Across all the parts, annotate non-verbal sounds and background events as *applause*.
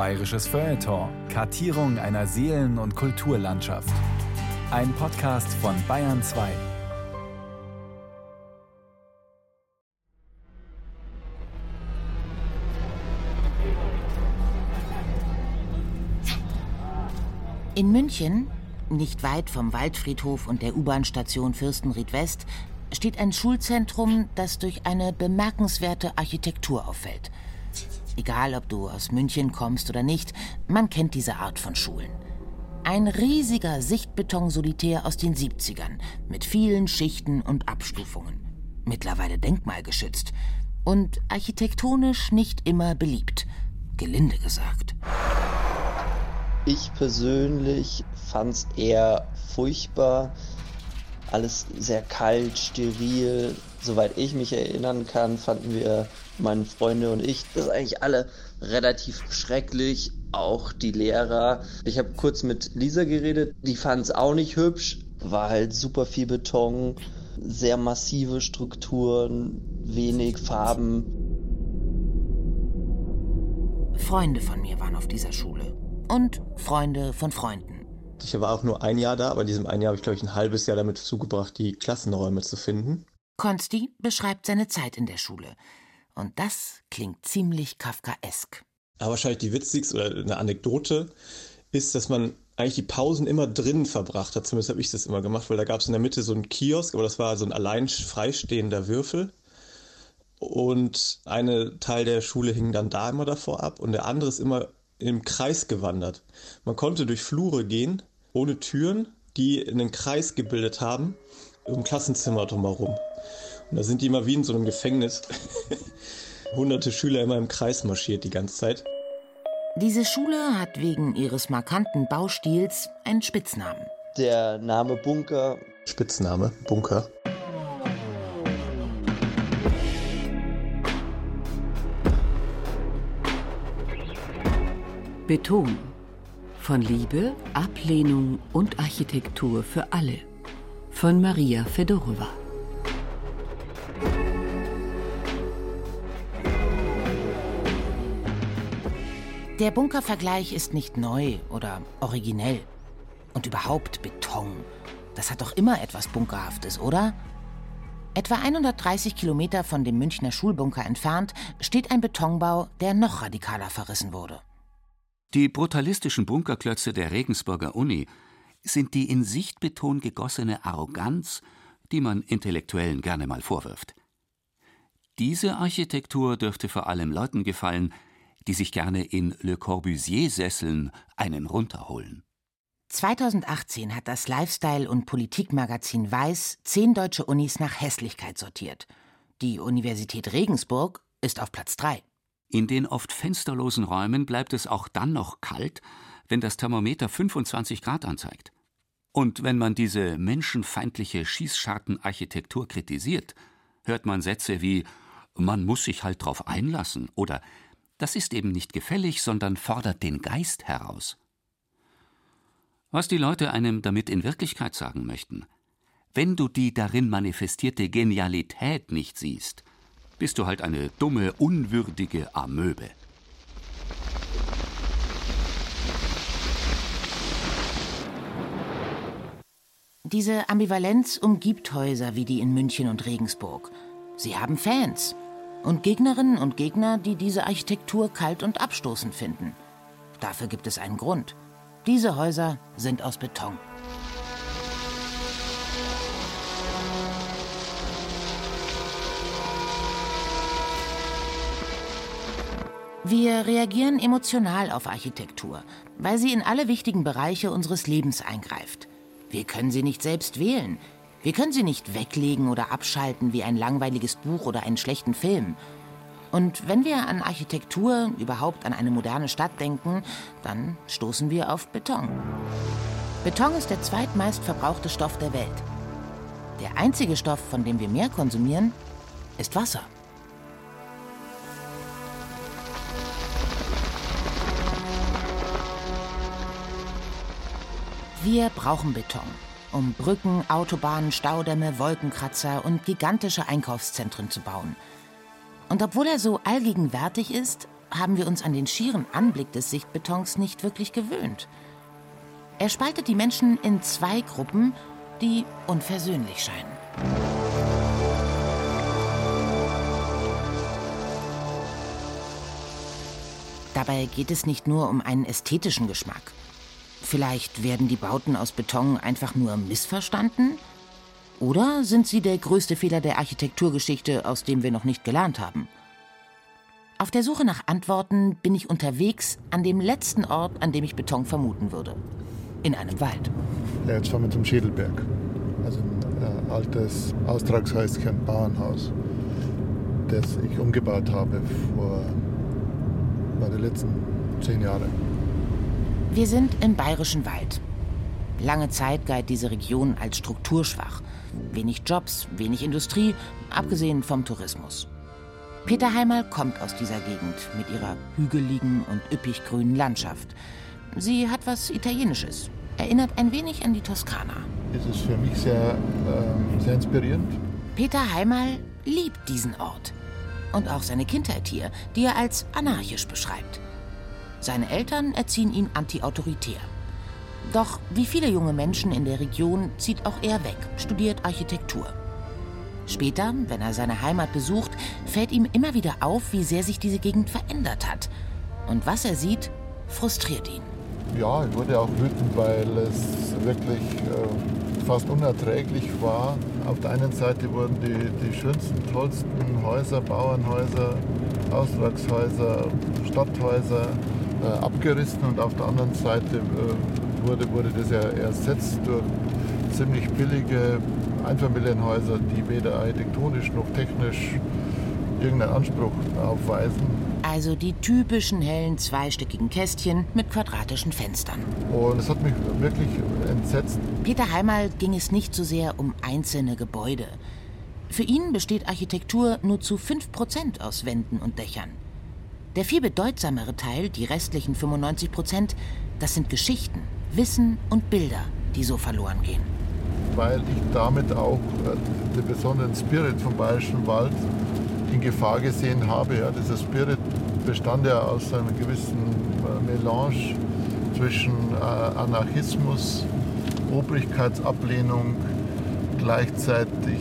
Bayerisches Feuilleton. Kartierung einer Seelen- und Kulturlandschaft. Ein Podcast von Bayern 2. In München, nicht weit vom Waldfriedhof und der U-Bahn-Station Fürstenried West, steht ein Schulzentrum, das durch eine bemerkenswerte Architektur auffällt. Egal, ob du aus München kommst oder nicht, man kennt diese Art von Schulen. Ein riesiger Sichtbeton-Solitär aus den 70ern mit vielen Schichten und Abstufungen. Mittlerweile denkmalgeschützt und architektonisch nicht immer beliebt. Gelinde gesagt. Ich persönlich fand es eher furchtbar. Alles sehr kalt, steril. Soweit ich mich erinnern kann, fanden wir, meine Freunde und ich, das eigentlich alle relativ schrecklich. Auch die Lehrer. Ich habe kurz mit Lisa geredet, die fand es auch nicht hübsch. War halt super viel Beton, sehr massive Strukturen, wenig Farben. Freunde von mir waren auf dieser Schule. Und Freunde von Freunden. Ich war auch nur ein Jahr da, aber in diesem einen Jahr habe ich, glaube ich, ein halbes Jahr damit zugebracht, die Klassenräume zu finden. Konsti beschreibt seine Zeit in der Schule. Und das klingt ziemlich kafkaesk. Aber wahrscheinlich die witzigste oder eine Anekdote ist, dass man eigentlich die Pausen immer drinnen verbracht hat. Zumindest habe ich das immer gemacht, weil da gab es in der Mitte so einen Kiosk, aber das war so ein allein freistehender Würfel. Und eine Teil der Schule hing dann da immer davor ab und der andere ist immer im Kreis gewandert. Man konnte durch Flure gehen, ohne Türen, die einen Kreis gebildet haben, im Klassenzimmer drumherum. Und da sind die immer wie in so einem Gefängnis. *laughs* Hunderte Schüler immer im Kreis marschiert die ganze Zeit. Diese Schule hat wegen ihres markanten Baustils einen Spitznamen. Der Name Bunker. Spitzname, Bunker. Beton. Von Liebe, Ablehnung und Architektur für alle. Von Maria Fedorova. Der Bunkervergleich ist nicht neu oder originell. Und überhaupt Beton. Das hat doch immer etwas Bunkerhaftes, oder? Etwa 130 Kilometer von dem Münchner Schulbunker entfernt steht ein Betonbau, der noch radikaler verrissen wurde. Die brutalistischen Bunkerklötze der Regensburger Uni sind die in Sichtbeton gegossene Arroganz, die man Intellektuellen gerne mal vorwirft. Diese Architektur dürfte vor allem Leuten gefallen, die sich gerne in Le Corbusier-Sesseln einen runterholen. 2018 hat das Lifestyle- und Politikmagazin Weiß zehn deutsche Unis nach Hässlichkeit sortiert. Die Universität Regensburg ist auf Platz 3. In den oft fensterlosen Räumen bleibt es auch dann noch kalt, wenn das Thermometer 25 Grad anzeigt. Und wenn man diese menschenfeindliche Schießschartenarchitektur kritisiert, hört man Sätze wie man muss sich halt drauf einlassen oder das ist eben nicht gefällig, sondern fordert den Geist heraus. Was die Leute einem damit in Wirklichkeit sagen möchten, wenn du die darin manifestierte Genialität nicht siehst, bist du halt eine dumme, unwürdige Amöbe. Diese Ambivalenz umgibt Häuser wie die in München und Regensburg. Sie haben Fans und Gegnerinnen und Gegner, die diese Architektur kalt und abstoßend finden. Dafür gibt es einen Grund. Diese Häuser sind aus Beton. Wir reagieren emotional auf Architektur, weil sie in alle wichtigen Bereiche unseres Lebens eingreift. Wir können sie nicht selbst wählen. Wir können sie nicht weglegen oder abschalten wie ein langweiliges Buch oder einen schlechten Film. Und wenn wir an Architektur, überhaupt an eine moderne Stadt denken, dann stoßen wir auf Beton. Beton ist der zweitmeist verbrauchte Stoff der Welt. Der einzige Stoff, von dem wir mehr konsumieren, ist Wasser. Wir brauchen Beton, um Brücken, Autobahnen, Staudämme, Wolkenkratzer und gigantische Einkaufszentren zu bauen. Und obwohl er so allgegenwärtig ist, haben wir uns an den schieren Anblick des Sichtbetons nicht wirklich gewöhnt. Er spaltet die Menschen in zwei Gruppen, die unversöhnlich scheinen. Dabei geht es nicht nur um einen ästhetischen Geschmack. Vielleicht werden die Bauten aus Beton einfach nur missverstanden? Oder sind sie der größte Fehler der Architekturgeschichte, aus dem wir noch nicht gelernt haben? Auf der Suche nach Antworten bin ich unterwegs an dem letzten Ort, an dem ich Beton vermuten würde. In einem Wald. Ja, jetzt fahren wir zum Schädelberg. Also ein äh, altes Austragshäuschen, Bauernhaus, das ich umgebaut habe vor den letzten zehn Jahren. Wir sind im Bayerischen Wald. Lange Zeit galt diese Region als strukturschwach. Wenig Jobs, wenig Industrie, abgesehen vom Tourismus. Peter Heimal kommt aus dieser Gegend mit ihrer hügeligen und üppig grünen Landschaft. Sie hat was Italienisches, erinnert ein wenig an die Toskana. Es ist für mich sehr, äh, sehr inspirierend. Peter Heimal liebt diesen Ort und auch seine Kindheit hier, die er als anarchisch beschreibt. Seine Eltern erziehen ihn antiautoritär. Doch wie viele junge Menschen in der Region zieht auch er weg, studiert Architektur. Später, wenn er seine Heimat besucht, fällt ihm immer wieder auf, wie sehr sich diese Gegend verändert hat. Und was er sieht, frustriert ihn. Ja, ich wurde auch wütend, weil es wirklich äh, fast unerträglich war. Auf der einen Seite wurden die, die schönsten, tollsten Häuser, Bauernhäuser, Austragshäuser, Stadthäuser äh, abgerissen und auf der anderen Seite äh, wurde, wurde das ja ersetzt durch ziemlich billige Einfamilienhäuser, die weder architektonisch noch technisch irgendeinen Anspruch aufweisen. Also die typischen hellen zweistöckigen Kästchen mit quadratischen Fenstern. Und es hat mich wirklich entsetzt. Peter Heimal ging es nicht so sehr um einzelne Gebäude. Für ihn besteht Architektur nur zu 5% aus Wänden und Dächern. Der viel bedeutsamere Teil, die restlichen 95% das sind Geschichten, Wissen und Bilder, die so verloren gehen weil ich damit auch äh, den besonderen Spirit vom Bayerischen Wald in Gefahr gesehen habe. Ja, dieser Spirit bestand ja aus einer gewissen äh, Melange zwischen äh, Anarchismus, Obrigkeitsablehnung, gleichzeitig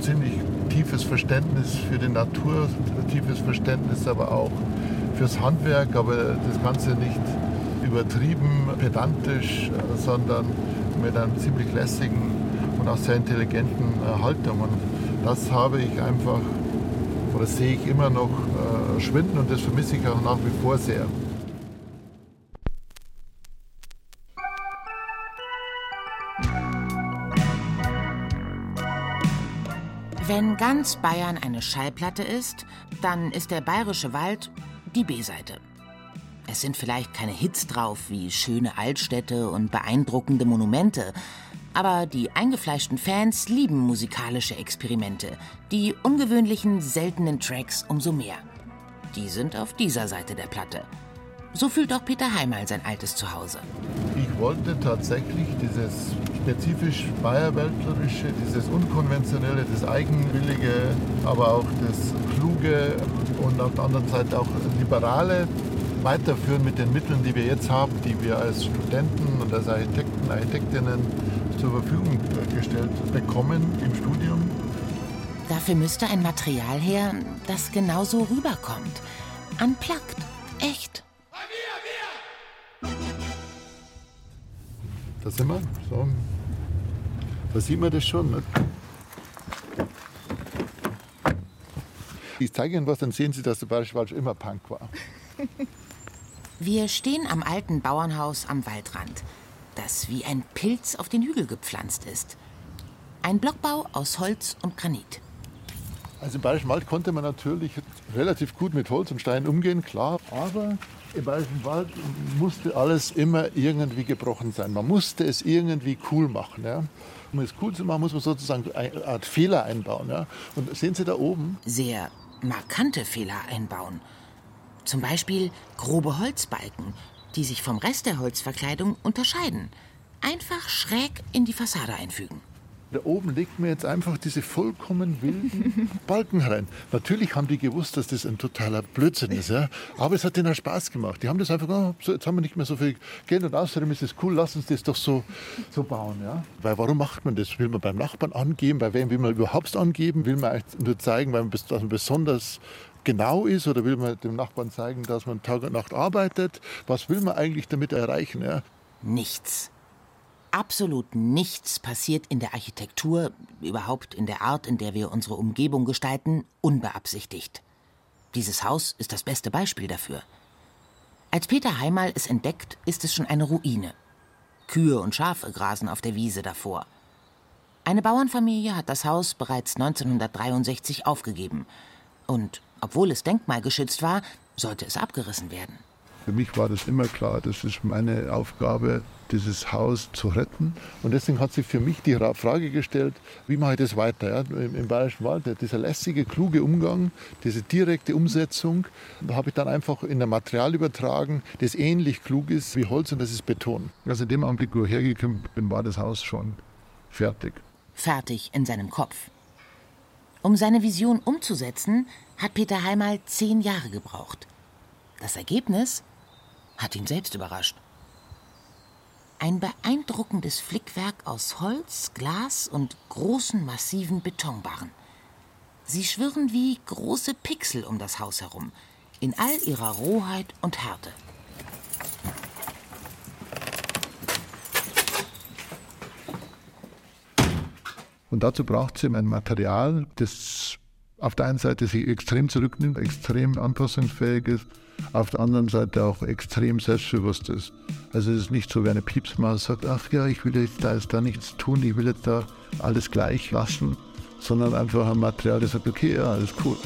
ziemlich tiefes Verständnis für die Natur, tiefes Verständnis aber auch fürs Handwerk, aber das Ganze nicht übertrieben, pedantisch, sondern mit einem ziemlich lässigen und auch sehr intelligenten äh, Haltung. Und das habe ich einfach, oder sehe ich immer noch äh, schwinden und das vermisse ich auch nach wie vor sehr. Wenn ganz Bayern eine Schallplatte ist, dann ist der bayerische Wald die B-Seite. Es sind vielleicht keine Hits drauf wie schöne Altstädte und beeindruckende Monumente, aber die eingefleischten Fans lieben musikalische Experimente, die ungewöhnlichen, seltenen Tracks umso mehr. Die sind auf dieser Seite der Platte. So fühlt auch Peter Heimal sein altes Zuhause. Ich wollte tatsächlich dieses spezifisch Bayerweltlerische, dieses Unkonventionelle, das Eigenwillige, aber auch das Kluge und auf der anderen Seite auch Liberale weiterführen mit den Mitteln, die wir jetzt haben, die wir als Studenten und als Architekten, Architektinnen zur Verfügung gestellt bekommen im Studium. Dafür müsste ein Material her, das genauso rüberkommt. Unplugged. Echt. Da sind wir. So. Da sieht man das schon. Ne? Ich zeige Ihnen was, dann sehen Sie, dass der Bayerische Wald schon immer Punk war. *laughs* Wir stehen am alten Bauernhaus am Waldrand das wie ein Pilz auf den Hügel gepflanzt ist. Ein Blockbau aus Holz und Granit. Also im Bayerischen Wald konnte man natürlich relativ gut mit Holz und Stein umgehen, klar. Aber im Bayerischen Wald musste alles immer irgendwie gebrochen sein. Man musste es irgendwie cool machen. Ja. Um es cool zu machen, muss man sozusagen eine Art Fehler einbauen. Ja. Und sehen Sie da oben? Sehr markante Fehler einbauen. Zum Beispiel grobe Holzbalken, die sich vom Rest der Holzverkleidung unterscheiden. Einfach schräg in die Fassade einfügen. Da oben legt man jetzt einfach diese vollkommen wilden *laughs* Balken rein. Natürlich haben die gewusst, dass das ein totaler Blödsinn ist, ja. Aber es hat denen auch Spaß gemacht. Die haben das einfach, oh, so, jetzt haben wir nicht mehr so viel Geld und außerdem ist es cool, lass uns das doch so, so bauen, ja. Weil warum macht man das? Will man beim Nachbarn angeben? Bei wem will man überhaupt angeben? Will man nur zeigen, weil man, dass man besonders genau ist oder will man dem Nachbarn zeigen, dass man Tag und Nacht arbeitet? Was will man eigentlich damit erreichen? Ja? Nichts. Absolut nichts passiert in der Architektur, überhaupt in der Art, in der wir unsere Umgebung gestalten, unbeabsichtigt. Dieses Haus ist das beste Beispiel dafür. Als Peter Heimal es entdeckt, ist es schon eine Ruine. Kühe und Schafe grasen auf der Wiese davor. Eine Bauernfamilie hat das Haus bereits 1963 aufgegeben. Und obwohl es denkmalgeschützt war, sollte es abgerissen werden. Für mich war das immer klar, das ist meine Aufgabe, dieses Haus zu retten. Und deswegen hat sich für mich die Frage gestellt, wie mache ich das weiter ja? Im, Im, Bayerischen Wald. Dieser lässige, kluge Umgang, diese direkte Umsetzung, da habe ich dann einfach in ein Material übertragen, das ähnlich klug ist wie Holz und das ist Beton. Also in dem Augenblick, wo ich hergekommen bin, war das Haus schon fertig. Fertig in seinem Kopf. Um seine Vision umzusetzen, hat Peter Heimal zehn Jahre gebraucht. Das Ergebnis hat ihn selbst überrascht. Ein beeindruckendes Flickwerk aus Holz, Glas und großen massiven Betonbarren. Sie schwirren wie große Pixel um das Haus herum, in all ihrer Rohheit und Härte. Und dazu braucht sie ein Material, das auf der einen Seite sich extrem zurücknimmt, extrem anpassungsfähig ist, auf der anderen Seite auch extrem selbstbewusst ist. Also es ist nicht so wie eine Piepsmaus sagt, ach ja, ich will jetzt da, jetzt da nichts tun, ich will jetzt da alles gleich lassen, sondern einfach ein Material, das sagt, okay, ja, alles cool.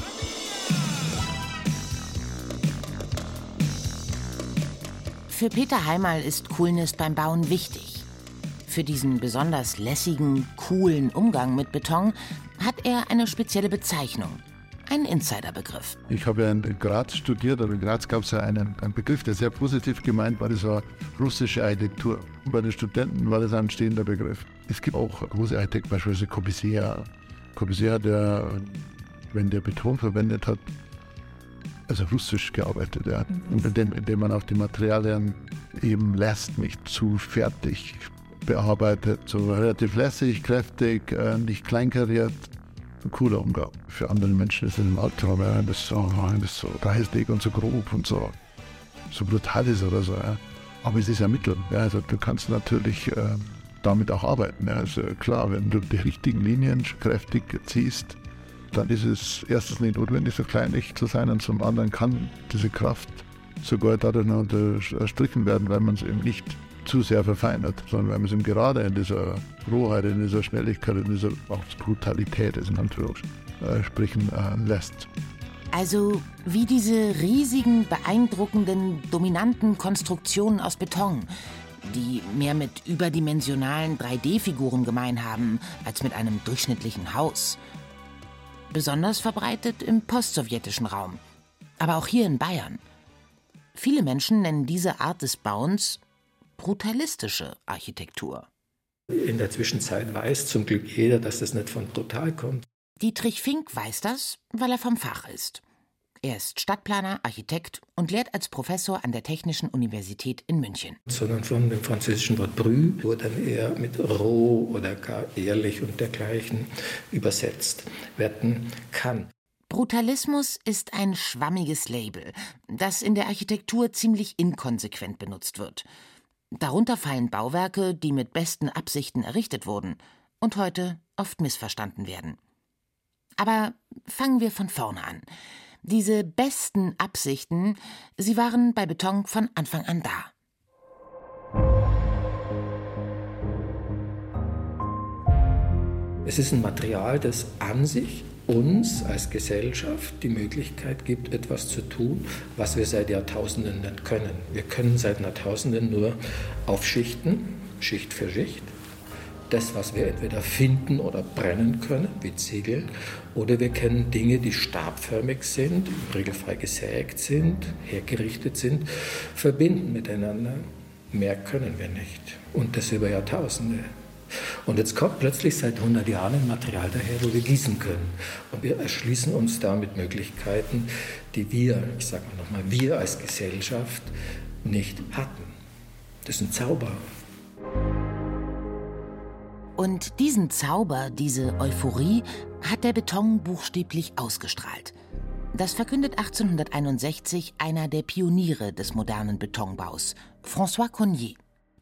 Für Peter Heimal ist Coolness beim Bauen wichtig. Für diesen besonders lässigen, coolen Umgang mit Beton hat er eine spezielle Bezeichnung. Ein Insiderbegriff. Ich habe ja in Graz studiert, aber in Graz gab es ja einen, einen, Begriff, der sehr positiv gemeint war, das war russische Architektur. Bei den Studenten war das ein stehender Begriff. Es gibt auch große Architekten, beispielsweise Corbusier. Corbusier, der, wenn der Beton verwendet hat, also russisch gearbeitet, ja. Mhm. indem, indem man auch die Materialien eben lässt, nicht zu fertig bearbeitet, so relativ lässig, kräftig, äh, nicht kleinkariert. Ein cooler Umgang. Für andere Menschen ist es ein Albtraum, ja, das, so, das so reißig und so grob und so, so brutal ist oder so. Ja. Aber es ist ein Mittel. Ja, also du kannst natürlich äh, damit auch arbeiten. Ja. Also klar, wenn du die richtigen Linien kräftig ziehst, dann ist es erstens nicht notwendig, so kleinig zu sein und zum anderen kann diese Kraft sogar dadurch noch unterstrichen werden, weil man es eben nicht zu sehr verfeinert, sondern weil man es ihm gerade in dieser Rohheit, in dieser Schnelligkeit, in dieser auch Brutalität, in Anführungsstrichen, äh, lässt. Also wie diese riesigen, beeindruckenden, dominanten Konstruktionen aus Beton, die mehr mit überdimensionalen 3D-Figuren gemein haben als mit einem durchschnittlichen Haus. Besonders verbreitet im postsowjetischen Raum, aber auch hier in Bayern. Viele Menschen nennen diese Art des Bauens brutalistische Architektur. In der Zwischenzeit weiß zum Glück jeder, dass das nicht von total kommt. Dietrich Fink weiß das, weil er vom Fach ist. Er ist Stadtplaner, Architekt und lehrt als Professor an der Technischen Universität in München. Sondern von dem französischen Wort brü, wo dann eher mit roh oder gar ehrlich und dergleichen übersetzt werden kann. Brutalismus ist ein schwammiges Label, das in der Architektur ziemlich inkonsequent benutzt wird. Darunter fallen Bauwerke, die mit besten Absichten errichtet wurden und heute oft missverstanden werden. Aber fangen wir von vorne an. Diese besten Absichten, sie waren bei Beton von Anfang an da. Es ist ein Material, das an sich uns als Gesellschaft die Möglichkeit gibt, etwas zu tun, was wir seit Jahrtausenden nicht können. Wir können seit Jahrtausenden nur aufschichten, Schicht für Schicht. Das, was wir entweder finden oder brennen können, wie Ziegel, oder wir kennen Dinge, die stabförmig sind, regelfrei gesägt sind, hergerichtet sind, verbinden miteinander. Mehr können wir nicht. Und das über Jahrtausende. Und jetzt kommt plötzlich seit 100 Jahren ein Material daher, wo wir gießen können. Und wir erschließen uns damit Möglichkeiten, die wir, ich sage mal nochmal, wir als Gesellschaft nicht hatten. Das ist ein Zauber. Und diesen Zauber, diese Euphorie, hat der Beton buchstäblich ausgestrahlt. Das verkündet 1861 einer der Pioniere des modernen Betonbaus, François Cognier.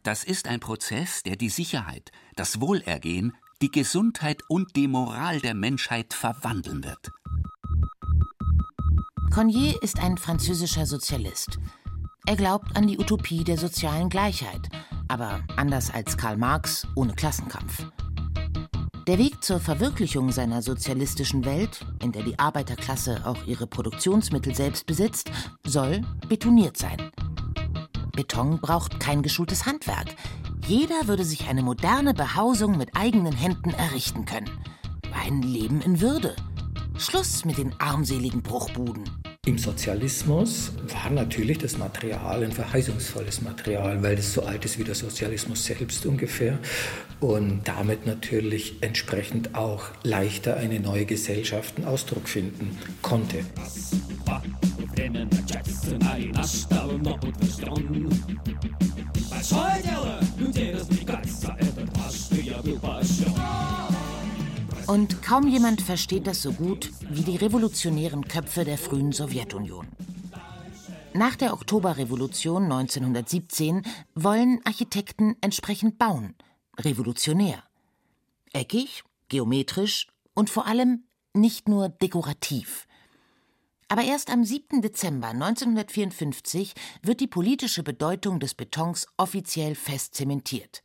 Das ist ein Prozess, der die Sicherheit, das Wohlergehen, die Gesundheit und die Moral der Menschheit verwandeln wird. Cognier ist ein französischer Sozialist. Er glaubt an die Utopie der sozialen Gleichheit, aber anders als Karl Marx ohne Klassenkampf. Der Weg zur Verwirklichung seiner sozialistischen Welt, in der die Arbeiterklasse auch ihre Produktionsmittel selbst besitzt, soll betoniert sein. Beton braucht kein geschultes Handwerk. Jeder würde sich eine moderne Behausung mit eigenen Händen errichten können. Ein Leben in Würde. Schluss mit den armseligen Bruchbuden. Im Sozialismus war natürlich das Material ein verheißungsvolles Material, weil es so alt ist wie der Sozialismus selbst ungefähr und damit natürlich entsprechend auch leichter eine neue Gesellschaft einen Ausdruck finden konnte. Und kaum jemand versteht das so gut wie die revolutionären Köpfe der frühen Sowjetunion. Nach der Oktoberrevolution 1917 wollen Architekten entsprechend bauen, revolutionär. Eckig, geometrisch und vor allem nicht nur dekorativ. Aber erst am 7. Dezember 1954 wird die politische Bedeutung des Betons offiziell fest zementiert.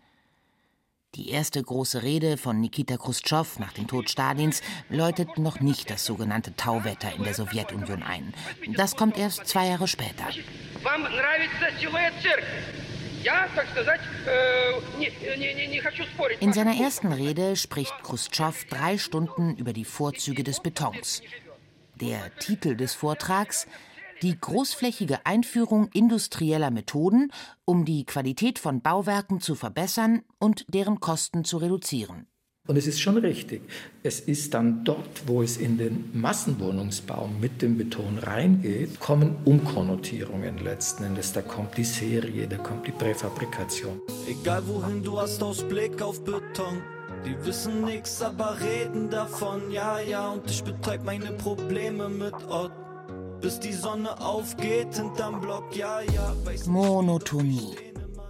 Die erste große Rede von Nikita Khrushchev nach dem Tod Stalins läutet noch nicht das sogenannte Tauwetter in der Sowjetunion ein. Das kommt erst zwei Jahre später. In seiner ersten Rede spricht Khrushchev drei Stunden über die Vorzüge des Betons. Der Titel des Vortrags die großflächige Einführung industrieller Methoden, um die Qualität von Bauwerken zu verbessern und deren Kosten zu reduzieren. Und es ist schon richtig. Es ist dann dort, wo es in den Massenwohnungsbau mit dem Beton reingeht, kommen Umkonnotierungen letzten Endes. Da kommt die Serie, da kommt die Präfabrikation. Egal wohin du hast Ausblick auf Beton. Die wissen nichts, aber reden davon. Ja, ja, und ich betäub meine Probleme mit Ort bis die Sonne aufgeht hinterm Block, ja, ja. Monotonie,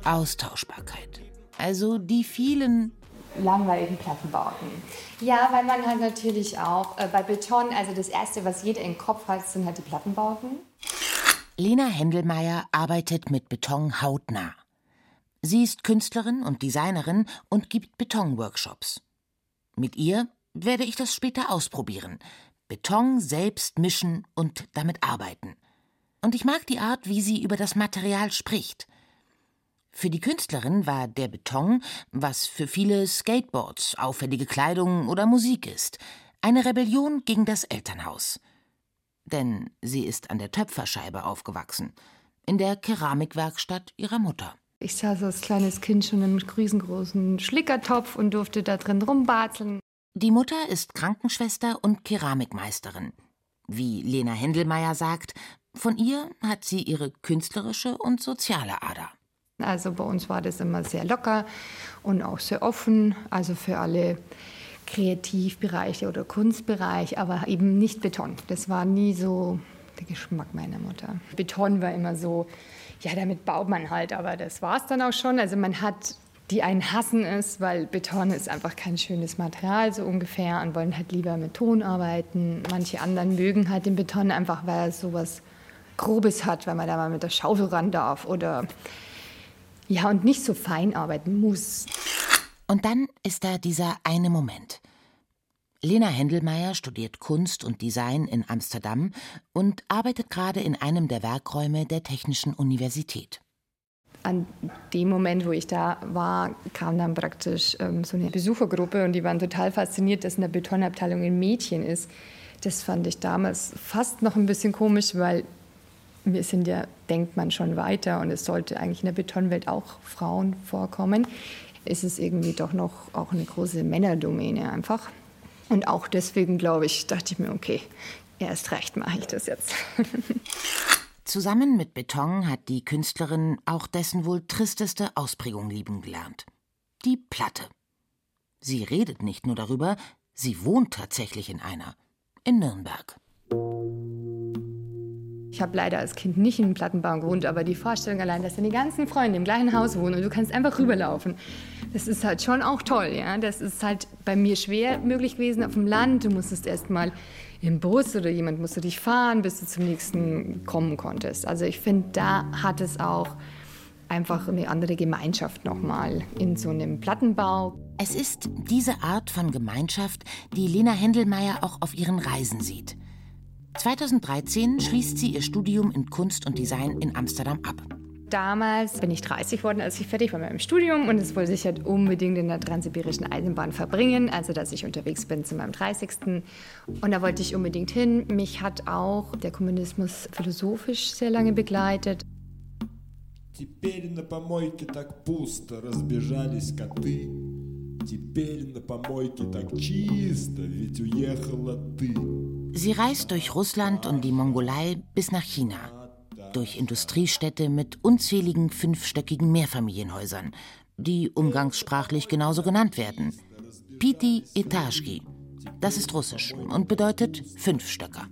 Austauschbarkeit. Also die vielen langweiligen Plattenbauten. Ja, weil man halt natürlich auch äh, bei Beton, also das Erste, was jeder im Kopf hat, sind halt die Plattenbauten. Lena Händelmeier arbeitet mit Beton hautnah. Sie ist Künstlerin und Designerin und gibt Betonworkshops. Mit ihr werde ich das später ausprobieren. Beton selbst mischen und damit arbeiten. Und ich mag die Art, wie sie über das Material spricht. Für die Künstlerin war der Beton, was für viele Skateboards, auffällige Kleidung oder Musik ist, eine Rebellion gegen das Elternhaus. Denn sie ist an der Töpferscheibe aufgewachsen, in der Keramikwerkstatt ihrer Mutter. Ich saß als kleines Kind schon im riesengroßen Schlickertopf und durfte da drin rumbatzeln. Die Mutter ist Krankenschwester und Keramikmeisterin. Wie Lena Händelmeier sagt, von ihr hat sie ihre künstlerische und soziale Ader. Also bei uns war das immer sehr locker und auch sehr offen, also für alle Kreativbereiche oder Kunstbereich, aber eben nicht Beton. Das war nie so der Geschmack meiner Mutter. Beton war immer so, ja, damit baut man halt, aber das war es dann auch schon. Also man hat die einen hassen es, weil Beton ist einfach kein schönes Material so ungefähr und wollen halt lieber mit Ton arbeiten. Manche anderen mögen halt den Beton einfach, weil er sowas Grobes hat, weil man da mal mit der Schaufel ran darf oder ja und nicht so fein arbeiten muss. Und dann ist da dieser eine Moment. Lena Händelmeier studiert Kunst und Design in Amsterdam und arbeitet gerade in einem der Werkräume der Technischen Universität an dem Moment, wo ich da war, kam dann praktisch ähm, so eine Besuchergruppe und die waren total fasziniert, dass in der Betonabteilung ein Mädchen ist. Das fand ich damals fast noch ein bisschen komisch, weil wir sind ja, denkt man schon weiter und es sollte eigentlich in der Betonwelt auch Frauen vorkommen. ist es irgendwie doch noch auch eine große Männerdomäne einfach. Und auch deswegen, glaube ich, dachte ich mir, okay, erst recht mache ich das jetzt. *laughs* Zusammen mit Beton hat die Künstlerin auch dessen wohl tristeste Ausprägung lieben gelernt. Die Platte. Sie redet nicht nur darüber, sie wohnt tatsächlich in einer. In Nürnberg. Ich habe leider als Kind nicht in einem Plattenbau gewohnt, aber die Vorstellung allein, dass deine ganzen Freunde im gleichen Haus wohnen und du kannst einfach rüberlaufen, das ist halt schon auch toll. Ja? Das ist halt bei mir schwer möglich gewesen auf dem Land. Du musstest erst mal im Bus oder jemand musste dich fahren, bis du zum nächsten kommen konntest. Also ich finde, da hat es auch einfach eine andere Gemeinschaft nochmal in so einem Plattenbau. Es ist diese Art von Gemeinschaft, die Lena Händelmeier auch auf ihren Reisen sieht. 2013 schließt sie ihr Studium in Kunst und Design in Amsterdam ab. Damals bin ich 30 geworden, als ich fertig war mit meinem Studium und es wollte ich halt unbedingt in der transsibirischen Eisenbahn verbringen, also dass ich unterwegs bin zu meinem 30. Und da wollte ich unbedingt hin. Mich hat auch der Kommunismus philosophisch sehr lange begleitet. Теперь на помойке так пусто разбежались коты. Теперь на помойке так чисто, ведь уехала ты. Sie reist durch Russland und die Mongolei bis nach China. Durch Industriestädte mit unzähligen fünfstöckigen Mehrfamilienhäusern, die umgangssprachlich genauso genannt werden. Piti Etashki. Das ist russisch und bedeutet Fünfstöcker.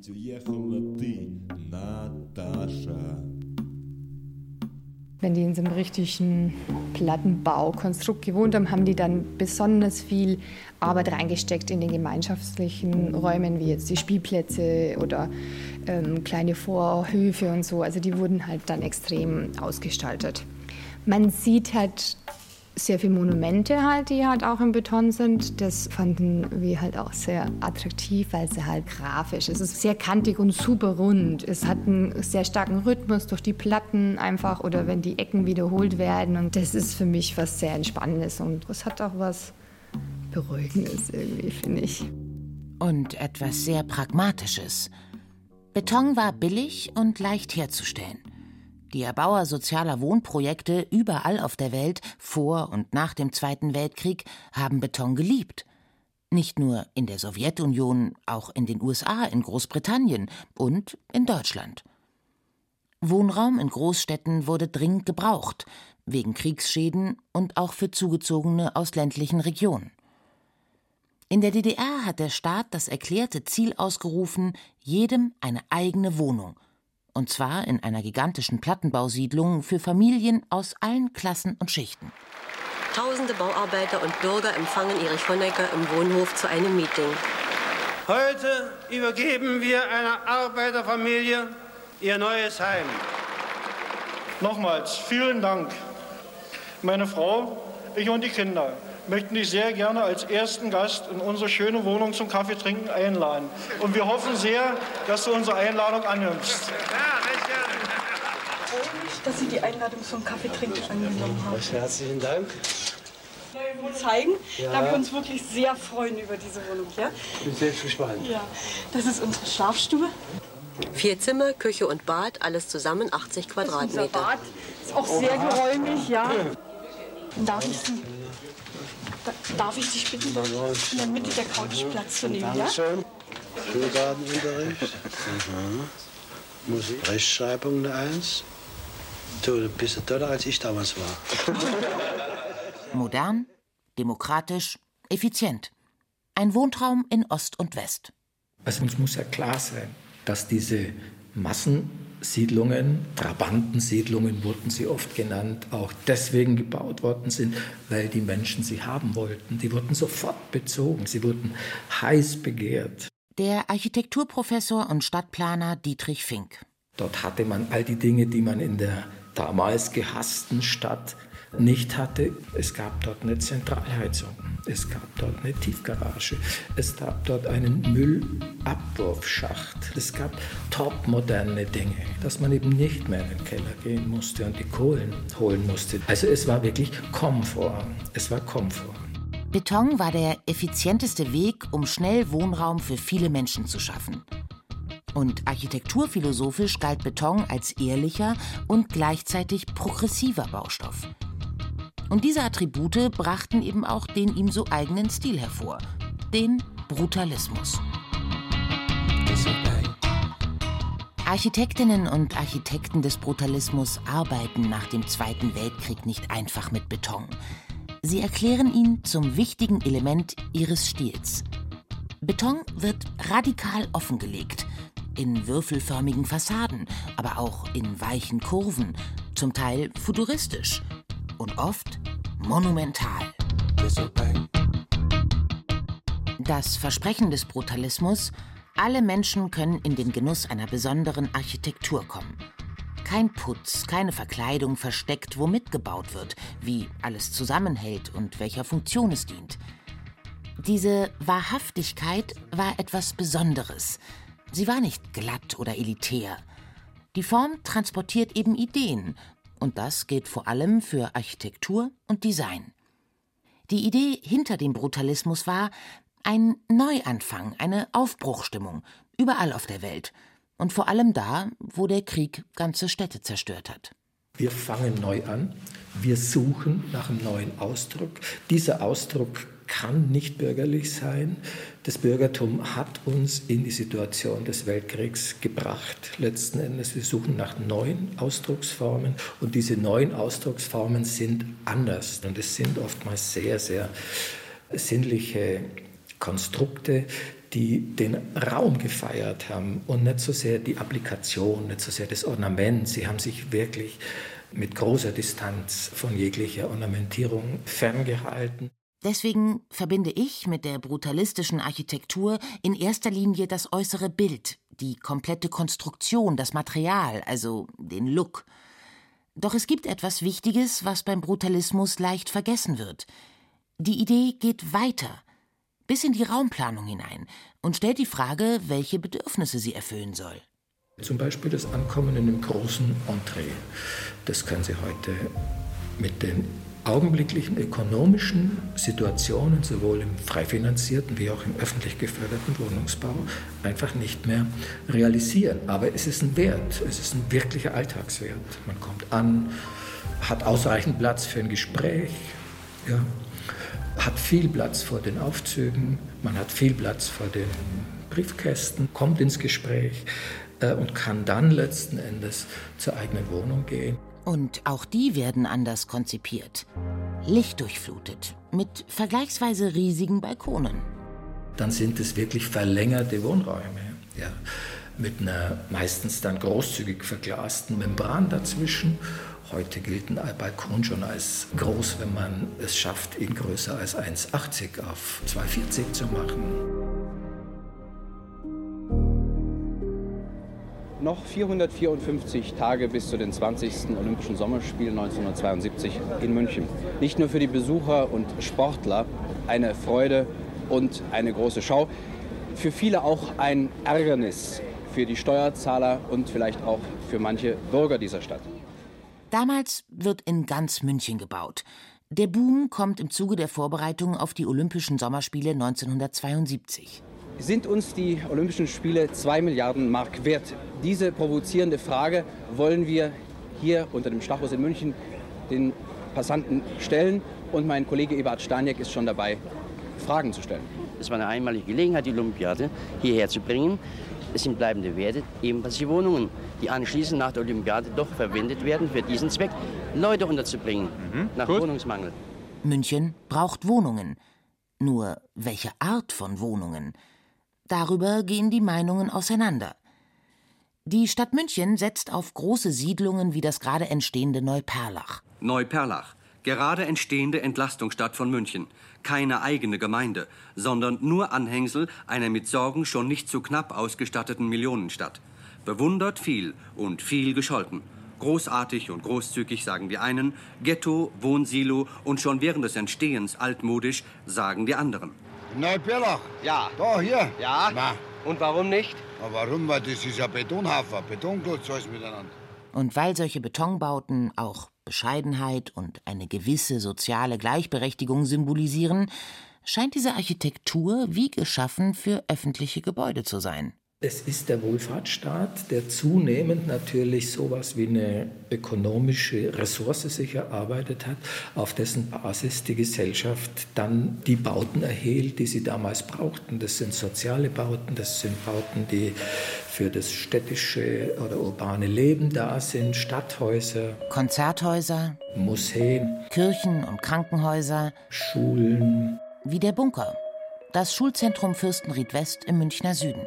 Wenn die in so einem richtigen Plattenbaukonstrukt gewohnt haben, haben die dann besonders viel Arbeit reingesteckt in den gemeinschaftlichen Räumen, wie jetzt die Spielplätze oder ähm, kleine Vorhöfe und so. Also die wurden halt dann extrem ausgestaltet. Man sieht halt sehr viele Monumente halt, die halt auch in Beton sind. Das fanden wir halt auch sehr attraktiv, weil sie halt grafisch. Es ist sehr kantig und super rund. Es hat einen sehr starken Rhythmus durch die Platten einfach oder wenn die Ecken wiederholt werden. Und das ist für mich was sehr Entspannendes und es hat auch was Beruhigendes irgendwie, finde ich. Und etwas sehr Pragmatisches. Beton war billig und leicht herzustellen. Die Erbauer sozialer Wohnprojekte überall auf der Welt vor und nach dem Zweiten Weltkrieg haben Beton geliebt. Nicht nur in der Sowjetunion, auch in den USA, in Großbritannien und in Deutschland. Wohnraum in Großstädten wurde dringend gebraucht, wegen Kriegsschäden und auch für Zugezogene aus ländlichen Regionen. In der DDR hat der Staat das erklärte Ziel ausgerufen, jedem eine eigene Wohnung – und zwar in einer gigantischen Plattenbausiedlung für Familien aus allen Klassen und Schichten. Tausende Bauarbeiter und Bürger empfangen Erich Honecker im Wohnhof zu einem Meeting. Heute übergeben wir einer Arbeiterfamilie ihr neues Heim. Nochmals vielen Dank. Meine Frau, ich und die Kinder möchten dich sehr gerne als ersten Gast in unsere schöne Wohnung zum Kaffeetrinken einladen. Und wir hoffen sehr, dass du unsere Einladung annimmst. Dass Sie die Einladung zum Kaffeetrinken angenommen haben. Herzlichen Dank. Zeigen, ja. da wir uns wirklich sehr freuen über diese Wohnung. Ja? Ich bin selbst gespannt. Ja. Das ist unsere Schlafstube. Vier Zimmer, Küche und Bad, alles zusammen 80 Quadratmeter. Unser Bad ist auch sehr geräumig, ja. Darf ich Sie Darf ich dich bitten, in der Mitte der Couch Platz zu nehmen? Dankeschön. Ja? Schulgartenunterricht. Mhm. Musik. Rechtschreibung eine Eins. Du bist toller, als ich damals war. *laughs* Modern, demokratisch, effizient. Ein Wohntraum in Ost und West. Also uns muss ja klar sein, dass diese Massen Siedlungen, Trabantensiedlungen wurden sie oft genannt, auch deswegen gebaut worden sind, weil die Menschen sie haben wollten. Die wurden sofort bezogen, sie wurden heiß begehrt. Der Architekturprofessor und Stadtplaner Dietrich Fink. Dort hatte man all die Dinge, die man in der damals gehassten Stadt nicht hatte. Es gab dort eine Zentralheizung, es gab dort eine Tiefgarage, es gab dort einen Müllabwurfschacht, es gab topmoderne Dinge, dass man eben nicht mehr in den Keller gehen musste und die Kohlen holen musste. Also es war wirklich Komfort, es war Komfort. Beton war der effizienteste Weg, um schnell Wohnraum für viele Menschen zu schaffen. Und architekturphilosophisch galt Beton als ehrlicher und gleichzeitig progressiver Baustoff. Und diese Attribute brachten eben auch den ihm so eigenen Stil hervor, den Brutalismus. Architektinnen und Architekten des Brutalismus arbeiten nach dem Zweiten Weltkrieg nicht einfach mit Beton. Sie erklären ihn zum wichtigen Element ihres Stils. Beton wird radikal offengelegt, in würfelförmigen Fassaden, aber auch in weichen Kurven, zum Teil futuristisch und oft monumental. Das Versprechen des Brutalismus, alle Menschen können in den Genuss einer besonderen Architektur kommen. Kein Putz, keine Verkleidung versteckt, womit gebaut wird, wie alles zusammenhält und welcher Funktion es dient. Diese Wahrhaftigkeit war etwas Besonderes. Sie war nicht glatt oder elitär. Die Form transportiert eben Ideen, und das gilt vor allem für Architektur und Design. Die Idee hinter dem Brutalismus war ein Neuanfang, eine Aufbruchstimmung, überall auf der Welt und vor allem da, wo der Krieg ganze Städte zerstört hat. Wir fangen neu an, wir suchen nach einem neuen Ausdruck. Dieser Ausdruck kann nicht bürgerlich sein. Das Bürgertum hat uns in die Situation des Weltkriegs gebracht. Letzten Endes, wir suchen nach neuen Ausdrucksformen und diese neuen Ausdrucksformen sind anders und es sind oftmals sehr, sehr sinnliche Konstrukte, die den Raum gefeiert haben und nicht so sehr die Applikation, nicht so sehr das Ornament. Sie haben sich wirklich mit großer Distanz von jeglicher Ornamentierung ferngehalten. Deswegen verbinde ich mit der brutalistischen Architektur in erster Linie das äußere Bild, die komplette Konstruktion, das Material, also den Look. Doch es gibt etwas Wichtiges, was beim Brutalismus leicht vergessen wird. Die Idee geht weiter, bis in die Raumplanung hinein und stellt die Frage, welche Bedürfnisse sie erfüllen soll. Zum Beispiel das Ankommen in einem großen Entree. Das können Sie heute mit den augenblicklichen ökonomischen Situationen, sowohl im frei finanzierten wie auch im öffentlich geförderten Wohnungsbau, einfach nicht mehr realisieren. Aber es ist ein Wert, es ist ein wirklicher Alltagswert. Man kommt an, hat ausreichend Platz für ein Gespräch, ja, hat viel Platz vor den Aufzügen, man hat viel Platz vor den Briefkästen, kommt ins Gespräch äh, und kann dann letzten Endes zur eigenen Wohnung gehen. Und auch die werden anders konzipiert. Lichtdurchflutet, mit vergleichsweise riesigen Balkonen. Dann sind es wirklich verlängerte Wohnräume, ja, mit einer meistens dann großzügig verglasten Membran dazwischen. Heute gilt ein Balkon schon als groß, wenn man es schafft, ihn größer als 1,80 auf 2,40 zu machen. Noch 454 Tage bis zu den 20. Olympischen Sommerspielen 1972 in München. Nicht nur für die Besucher und Sportler eine Freude und eine große Schau, für viele auch ein Ärgernis für die Steuerzahler und vielleicht auch für manche Bürger dieser Stadt. Damals wird in ganz München gebaut. Der Boom kommt im Zuge der Vorbereitung auf die Olympischen Sommerspiele 1972. Sind uns die Olympischen Spiele 2 Milliarden Mark wert? Diese provozierende Frage wollen wir hier unter dem Stachus in München den Passanten stellen. Und mein Kollege Ebert Staniek ist schon dabei, Fragen zu stellen. Es war eine einmalige Gelegenheit, die Olympiade hierher zu bringen. Es sind bleibende Werte, ebenfalls die Wohnungen, die anschließend nach der Olympiade doch verwendet werden für diesen Zweck, Leute unterzubringen, mhm, nach gut. Wohnungsmangel. München braucht Wohnungen. Nur welche Art von Wohnungen? Darüber gehen die Meinungen auseinander. Die Stadt München setzt auf große Siedlungen wie das gerade entstehende Neuperlach. Neuperlach, gerade entstehende Entlastungsstadt von München. Keine eigene Gemeinde, sondern nur Anhängsel einer mit Sorgen schon nicht zu knapp ausgestatteten Millionenstadt. Bewundert viel und viel gescholten. Großartig und großzügig sagen die einen, Ghetto, Wohnsilo und schon während des Entstehens altmodisch sagen die anderen. Neubirlach? Ja. Da, hier? Ja. Na. Und warum nicht? Na, warum? Weil das ist ja Betonhafer, Betonklotz, alles miteinander. Und weil solche Betonbauten auch Bescheidenheit und eine gewisse soziale Gleichberechtigung symbolisieren, scheint diese Architektur wie geschaffen für öffentliche Gebäude zu sein. Es ist der Wohlfahrtsstaat, der zunehmend natürlich sowas wie eine ökonomische Ressource sich erarbeitet hat, auf dessen Basis die Gesellschaft dann die Bauten erhielt, die sie damals brauchten. Das sind soziale Bauten, das sind Bauten, die für das städtische oder urbane Leben da sind, Stadthäuser, Konzerthäuser, Museen, Kirchen und Krankenhäuser, Schulen. Wie der Bunker, das Schulzentrum Fürstenried West im Münchner Süden.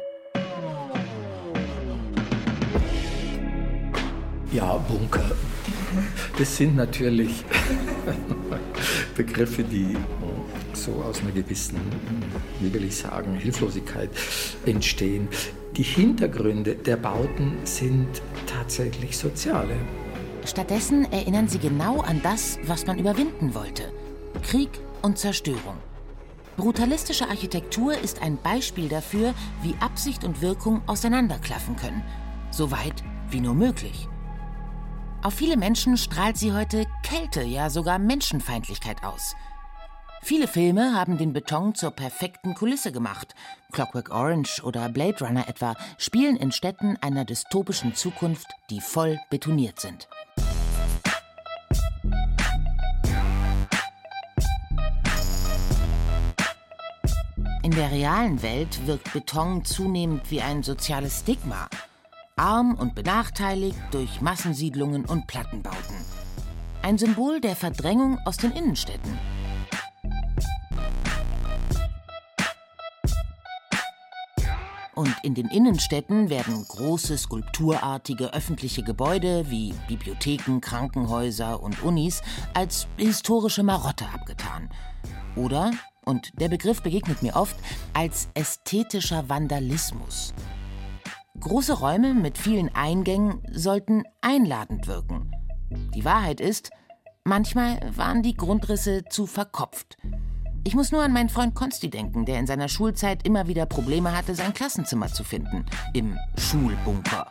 Ja, Bunker. Das sind natürlich *laughs* Begriffe, die so aus einer gewissen, wie will ich sagen, Hilflosigkeit entstehen. Die Hintergründe der Bauten sind tatsächlich soziale. Stattdessen erinnern sie genau an das, was man überwinden wollte. Krieg und Zerstörung. Brutalistische Architektur ist ein Beispiel dafür, wie Absicht und Wirkung auseinanderklaffen können. So weit wie nur möglich. Auf viele Menschen strahlt sie heute Kälte, ja sogar Menschenfeindlichkeit aus. Viele Filme haben den Beton zur perfekten Kulisse gemacht. Clockwork Orange oder Blade Runner etwa spielen in Städten einer dystopischen Zukunft, die voll betoniert sind. In der realen Welt wirkt Beton zunehmend wie ein soziales Stigma arm und benachteiligt durch Massensiedlungen und Plattenbauten. Ein Symbol der Verdrängung aus den Innenstädten. Und in den Innenstädten werden große skulpturartige öffentliche Gebäude wie Bibliotheken, Krankenhäuser und Unis als historische Marotte abgetan. Oder, und der Begriff begegnet mir oft, als ästhetischer Vandalismus. Große Räume mit vielen Eingängen sollten einladend wirken. Die Wahrheit ist, manchmal waren die Grundrisse zu verkopft. Ich muss nur an meinen Freund Konsti denken, der in seiner Schulzeit immer wieder Probleme hatte, sein Klassenzimmer zu finden. Im Schulbunker.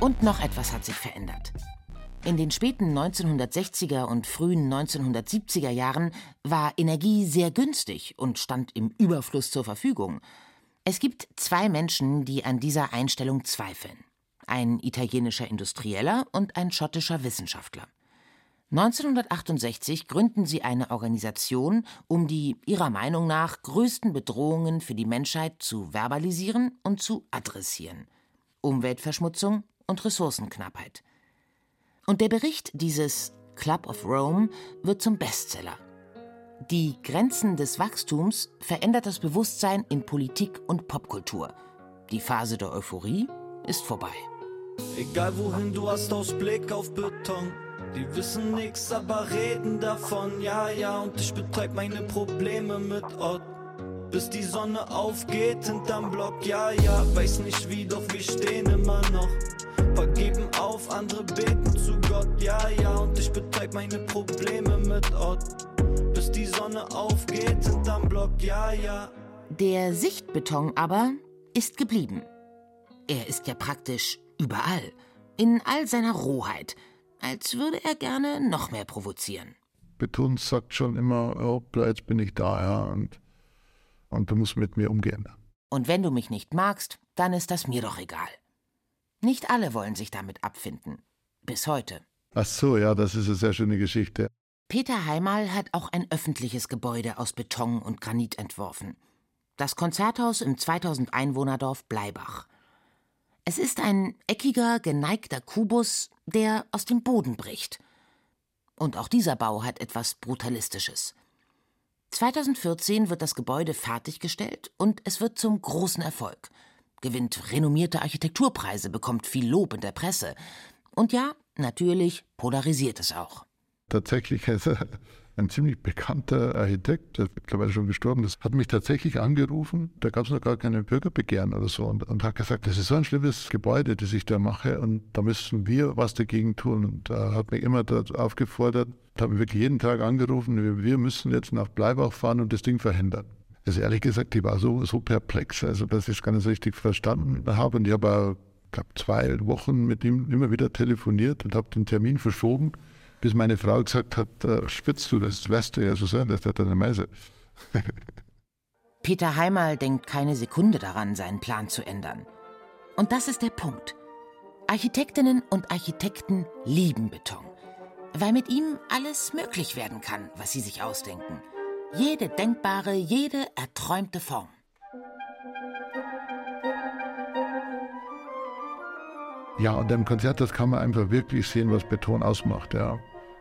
Und noch etwas hat sich verändert. In den späten 1960er und frühen 1970er Jahren war Energie sehr günstig und stand im Überfluss zur Verfügung. Es gibt zwei Menschen, die an dieser Einstellung zweifeln. Ein italienischer Industrieller und ein schottischer Wissenschaftler. 1968 gründen sie eine Organisation, um die ihrer Meinung nach größten Bedrohungen für die Menschheit zu verbalisieren und zu adressieren. Umweltverschmutzung und Ressourcenknappheit. Und der Bericht dieses Club of Rome wird zum Bestseller. Die Grenzen des Wachstums verändert das Bewusstsein in Politik und Popkultur. Die Phase der Euphorie ist vorbei. Egal wohin du hast Ausblick auf Beton. Die wissen nix, aber reden davon, ja, ja. Und ich betreib meine Probleme mit Ott. Bis die Sonne aufgeht hinterm Block, ja, ja. Weiß nicht wie, doch wir stehen immer noch. Paar geben auf, andere beten zu Gott, ja, ja. Und ich betreib meine Probleme mit Ott. Bis die Sonne aufgeht hinterm Block, ja, ja. Der Sichtbeton aber ist geblieben. Er ist ja praktisch überall, in all seiner Rohheit, als würde er gerne noch mehr provozieren. Beton sagt schon immer, oh, jetzt bin ich da, ja, und, und du musst mit mir umgehen. Und wenn du mich nicht magst, dann ist das mir doch egal. Nicht alle wollen sich damit abfinden. Bis heute. Ach so, ja, das ist eine sehr schöne Geschichte. Peter Heimal hat auch ein öffentliches Gebäude aus Beton und Granit entworfen. Das Konzerthaus im 2000 Einwohnerdorf Bleibach. Es ist ein eckiger, geneigter Kubus, der aus dem Boden bricht. Und auch dieser Bau hat etwas Brutalistisches. 2014 wird das Gebäude fertiggestellt und es wird zum großen Erfolg gewinnt renommierte Architekturpreise, bekommt viel Lob in der Presse. Und ja, natürlich polarisiert es auch. Tatsächlich er *laughs* ein ziemlich bekannter Architekt, der ist mittlerweile schon gestorben ist, hat mich tatsächlich angerufen. Da gab es noch gar keine Bürgerbegehren oder so und, und, hat gesagt, das ist so ein schlimmes Gebäude, das ich da mache und da müssen wir was dagegen tun. Und er hat mich immer aufgefordert, hat mich wirklich jeden Tag angerufen, wir müssen jetzt nach Bleibach fahren und das Ding verhindern. Also ehrlich gesagt, ich war so, so perplex, also dass ich es gar nicht richtig verstanden habe. Und ich habe, glaube zwei Wochen mit ihm immer wieder telefoniert und habe den Termin verschoben, bis meine Frau gesagt hat, äh, spitzt du, das weißt du ja so sein, das hat eine Meise. Peter Heimal denkt keine Sekunde daran, seinen Plan zu ändern. Und das ist der Punkt. Architektinnen und Architekten lieben Beton, weil mit ihm alles möglich werden kann, was sie sich ausdenken. Jede denkbare, jede erträumte Form. Ja, und im Konzerthaus kann man einfach wirklich sehen, was Beton ausmacht. Ja.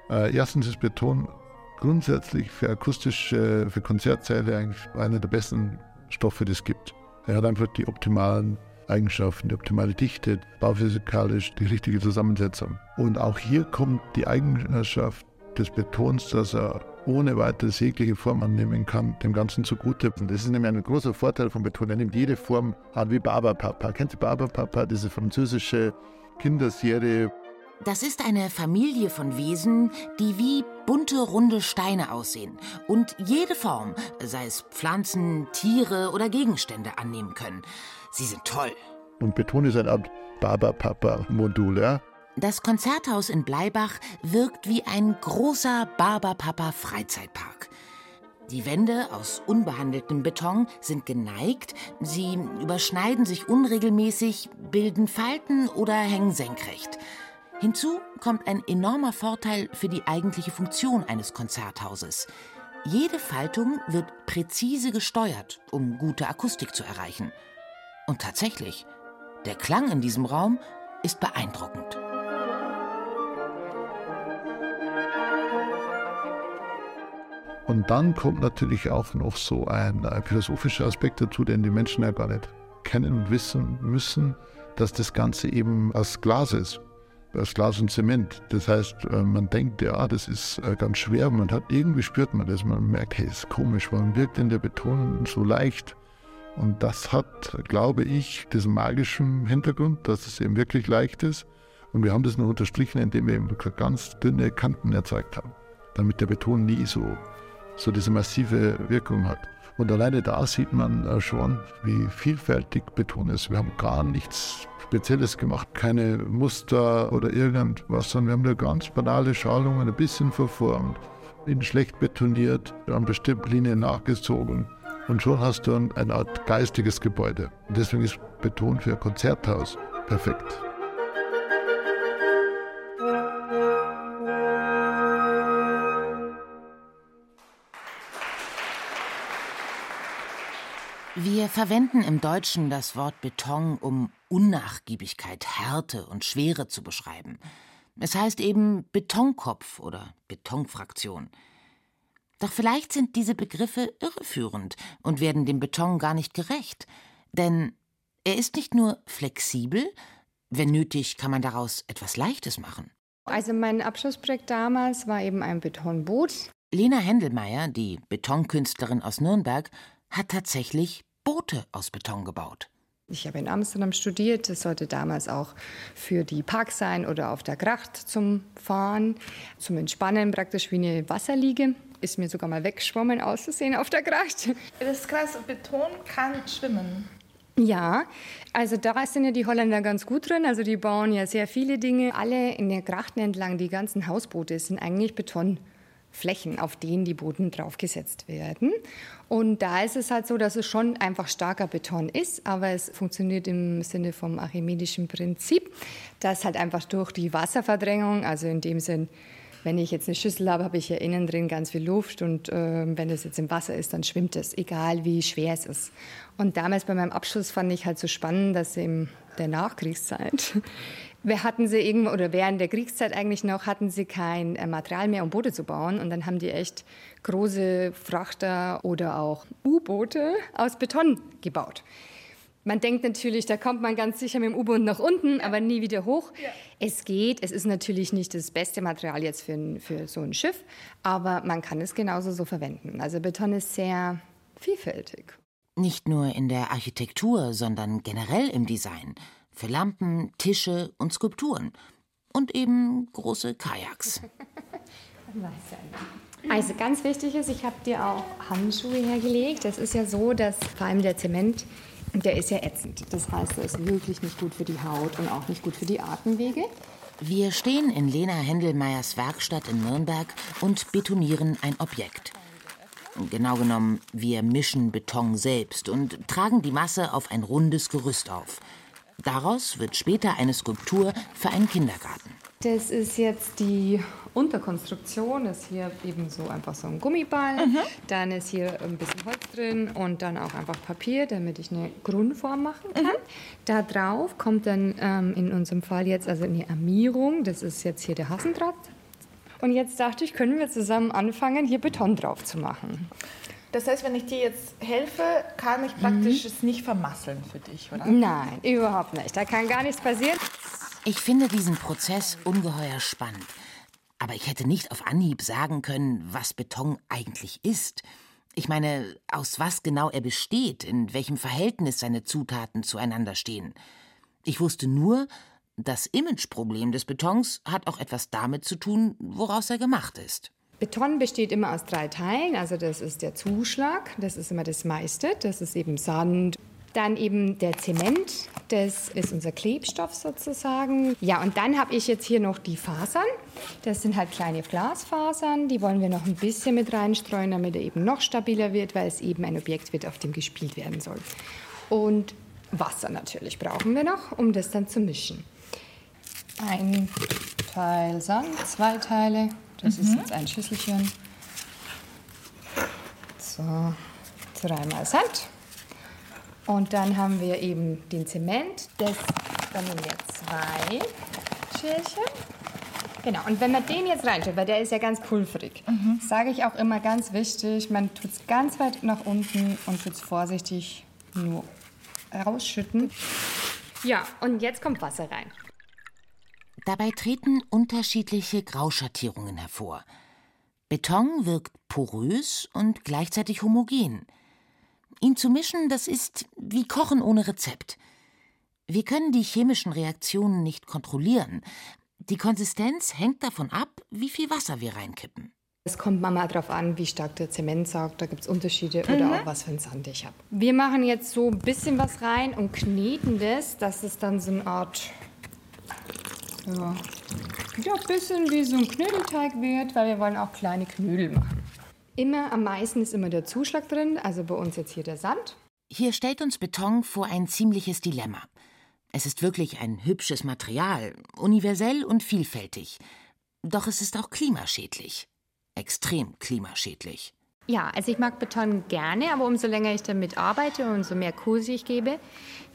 Äh, erstens ist Beton grundsätzlich für akustische, für Konzertsäle eigentlich einer der besten Stoffe, die es gibt. Er hat einfach die optimalen Eigenschaften, die optimale Dichte, bauphysikalisch die richtige Zusammensetzung. Und auch hier kommt die Eigenschaft des Betons, dass er ohne weiteres jegliche Form annehmen kann, dem Ganzen zugute. Und das ist nämlich ein großer Vorteil von Beton. Er nimmt jede Form an, wie Barberpapa. Kennt ihr Barberpapa, diese französische Kinderserie? Das ist eine Familie von Wesen, die wie bunte, runde Steine aussehen und jede Form, sei es Pflanzen, Tiere oder Gegenstände, annehmen können. Sie sind toll. Und Beton ist eine Art Barberpapa-Modul, ja? Das Konzerthaus in Bleibach wirkt wie ein großer Barberpapa-Freizeitpark. Die Wände aus unbehandeltem Beton sind geneigt, sie überschneiden sich unregelmäßig, bilden Falten oder hängen senkrecht. Hinzu kommt ein enormer Vorteil für die eigentliche Funktion eines Konzerthauses. Jede Faltung wird präzise gesteuert, um gute Akustik zu erreichen. Und tatsächlich, der Klang in diesem Raum ist beeindruckend. Und dann kommt natürlich auch noch so ein, ein philosophischer Aspekt dazu, den die Menschen ja gar nicht kennen und wissen müssen, dass das Ganze eben aus Glas ist aus Glas und Zement. Das heißt, äh, man denkt, ja, das ist äh, ganz schwer, man hat irgendwie spürt man das, man merkt, hey, ist komisch, warum wirkt denn der Beton so leicht? Und das hat, glaube ich, diesen magischen Hintergrund, dass es eben wirklich leicht ist. Und wir haben das nur unterstrichen, indem wir eben ganz dünne Kanten erzeugt haben, damit der Beton nie so, so diese massive Wirkung hat. Und alleine da sieht man äh, schon, wie vielfältig Beton ist. Wir haben gar nichts Spezielles gemacht, keine Muster oder irgendwas, sondern wir haben da ganz banale Schalungen ein bisschen verformt, in schlecht betoniert, an bestimmten Linien nachgezogen. Und schon hast du eine Art geistiges Gebäude. Und deswegen ist Beton für ein Konzerthaus perfekt. Wir verwenden im Deutschen das Wort Beton, um Unnachgiebigkeit, Härte und Schwere zu beschreiben. Es heißt eben Betonkopf oder Betonfraktion. Doch vielleicht sind diese Begriffe irreführend und werden dem Beton gar nicht gerecht. Denn er ist nicht nur flexibel, wenn nötig, kann man daraus etwas Leichtes machen. Also mein Abschlussprojekt damals war eben ein Betonboot. Lena Händelmeier, die Betonkünstlerin aus Nürnberg, hat tatsächlich Boote aus Beton gebaut. Ich habe in Amsterdam studiert. Das sollte damals auch für die Parks sein oder auf der Gracht zum Fahren, zum Entspannen, praktisch wie eine Wasserliege. Ist mir sogar mal weggeschwommen auszusehen auf der Gracht. Das ist krass, Beton kann schwimmen. Ja, also da sind ja die Holländer ganz gut drin. Also die bauen ja sehr viele Dinge. Alle in der Grachten entlang, die ganzen Hausboote sind eigentlich Beton. Flächen, auf denen die Booten draufgesetzt werden. Und da ist es halt so, dass es schon einfach starker Beton ist, aber es funktioniert im Sinne vom archimedischen Prinzip, dass halt einfach durch die Wasserverdrängung, also in dem Sinn, wenn ich jetzt eine Schüssel habe, habe ich ja innen drin ganz viel Luft und äh, wenn es jetzt im Wasser ist, dann schwimmt es, egal wie schwer es ist. Und damals bei meinem Abschluss fand ich halt so spannend, dass in der Nachkriegszeit wir hatten sie irgendwo, oder während der Kriegszeit eigentlich noch, hatten sie kein äh, Material mehr, um Boote zu bauen. Und dann haben die echt große Frachter oder auch U-Boote aus Beton gebaut. Man denkt natürlich, da kommt man ganz sicher mit dem U-Boot nach unten, aber nie wieder hoch. Ja. Es geht. Es ist natürlich nicht das beste Material jetzt für, für so ein Schiff, aber man kann es genauso so verwenden. Also Beton ist sehr vielfältig. Nicht nur in der Architektur, sondern generell im Design für Lampen, Tische und Skulpturen. Und eben große Kajaks. *laughs* Also ganz wichtig ist, ich habe dir auch Handschuhe hergelegt. Das ist ja so, dass vor allem der Zement, der ist ja ätzend. Das heißt, er ist wirklich nicht gut für die Haut und auch nicht gut für die Atemwege. Wir stehen in Lena Händelmeyers Werkstatt in Nürnberg und betonieren ein Objekt. Genau genommen, wir mischen Beton selbst und tragen die Masse auf ein rundes Gerüst auf. Daraus wird später eine Skulptur für einen Kindergarten. Das ist jetzt die Unterkonstruktion. Das ist hier eben so einfach so ein Gummiball. Mhm. Dann ist hier ein bisschen Holz drin und dann auch einfach Papier, damit ich eine Grundform machen kann. Da drauf kommt dann ähm, in unserem Fall jetzt also eine Armierung. Das ist jetzt hier der Hassendraht. Und jetzt dachte ich, können wir zusammen anfangen, hier Beton drauf zu machen. Das heißt, wenn ich dir jetzt helfe, kann ich praktisch es nicht vermasseln für dich, oder? Nein, überhaupt nicht. Da kann gar nichts passieren. Ich finde diesen Prozess ungeheuer spannend. Aber ich hätte nicht auf Anhieb sagen können, was Beton eigentlich ist. Ich meine, aus was genau er besteht, in welchem Verhältnis seine Zutaten zueinander stehen. Ich wusste nur, das Imageproblem des Betons hat auch etwas damit zu tun, woraus er gemacht ist. Beton besteht immer aus drei Teilen. Also das ist der Zuschlag, das ist immer das meiste, das ist eben Sand. Dann eben der Zement, das ist unser Klebstoff sozusagen. Ja, und dann habe ich jetzt hier noch die Fasern. Das sind halt kleine Glasfasern, die wollen wir noch ein bisschen mit reinstreuen, damit er eben noch stabiler wird, weil es eben ein Objekt wird, auf dem gespielt werden soll. Und Wasser natürlich brauchen wir noch, um das dann zu mischen. Ein Teil Sand, zwei Teile. Das ist Mhm. jetzt ein Schüsselchen. So, dreimal Sand. Und dann haben wir eben den Zement. Das, dann nehmen wir zwei Schälchen. Genau, und wenn man den jetzt reinschaut, weil der ist ja ganz pulverig, sage ich auch immer ganz wichtig, man tut es ganz weit nach unten und tut es vorsichtig nur rausschütten. Ja, und jetzt kommt Wasser rein. Dabei treten unterschiedliche Grauschattierungen hervor. Beton wirkt porös und gleichzeitig homogen. Ihn zu mischen, das ist wie Kochen ohne Rezept. Wir können die chemischen Reaktionen nicht kontrollieren. Die Konsistenz hängt davon ab, wie viel Wasser wir reinkippen. Es kommt mal drauf an, wie stark der Zement saugt. Da gibt es Unterschiede Mhm. oder auch was für ein Sand ich habe. Wir machen jetzt so ein bisschen was rein und kneten das, dass es dann so eine Art, ja, ja, ein bisschen wie so ein Knödelteig wird, weil wir wollen auch kleine Knödel machen. Immer am meisten ist immer der Zuschlag drin, also bei uns jetzt hier der Sand. Hier stellt uns Beton vor ein ziemliches Dilemma. Es ist wirklich ein hübsches Material, universell und vielfältig. Doch es ist auch klimaschädlich. Extrem klimaschädlich. Ja, also ich mag Beton gerne, aber umso länger ich damit arbeite und umso mehr Kurse ich gebe,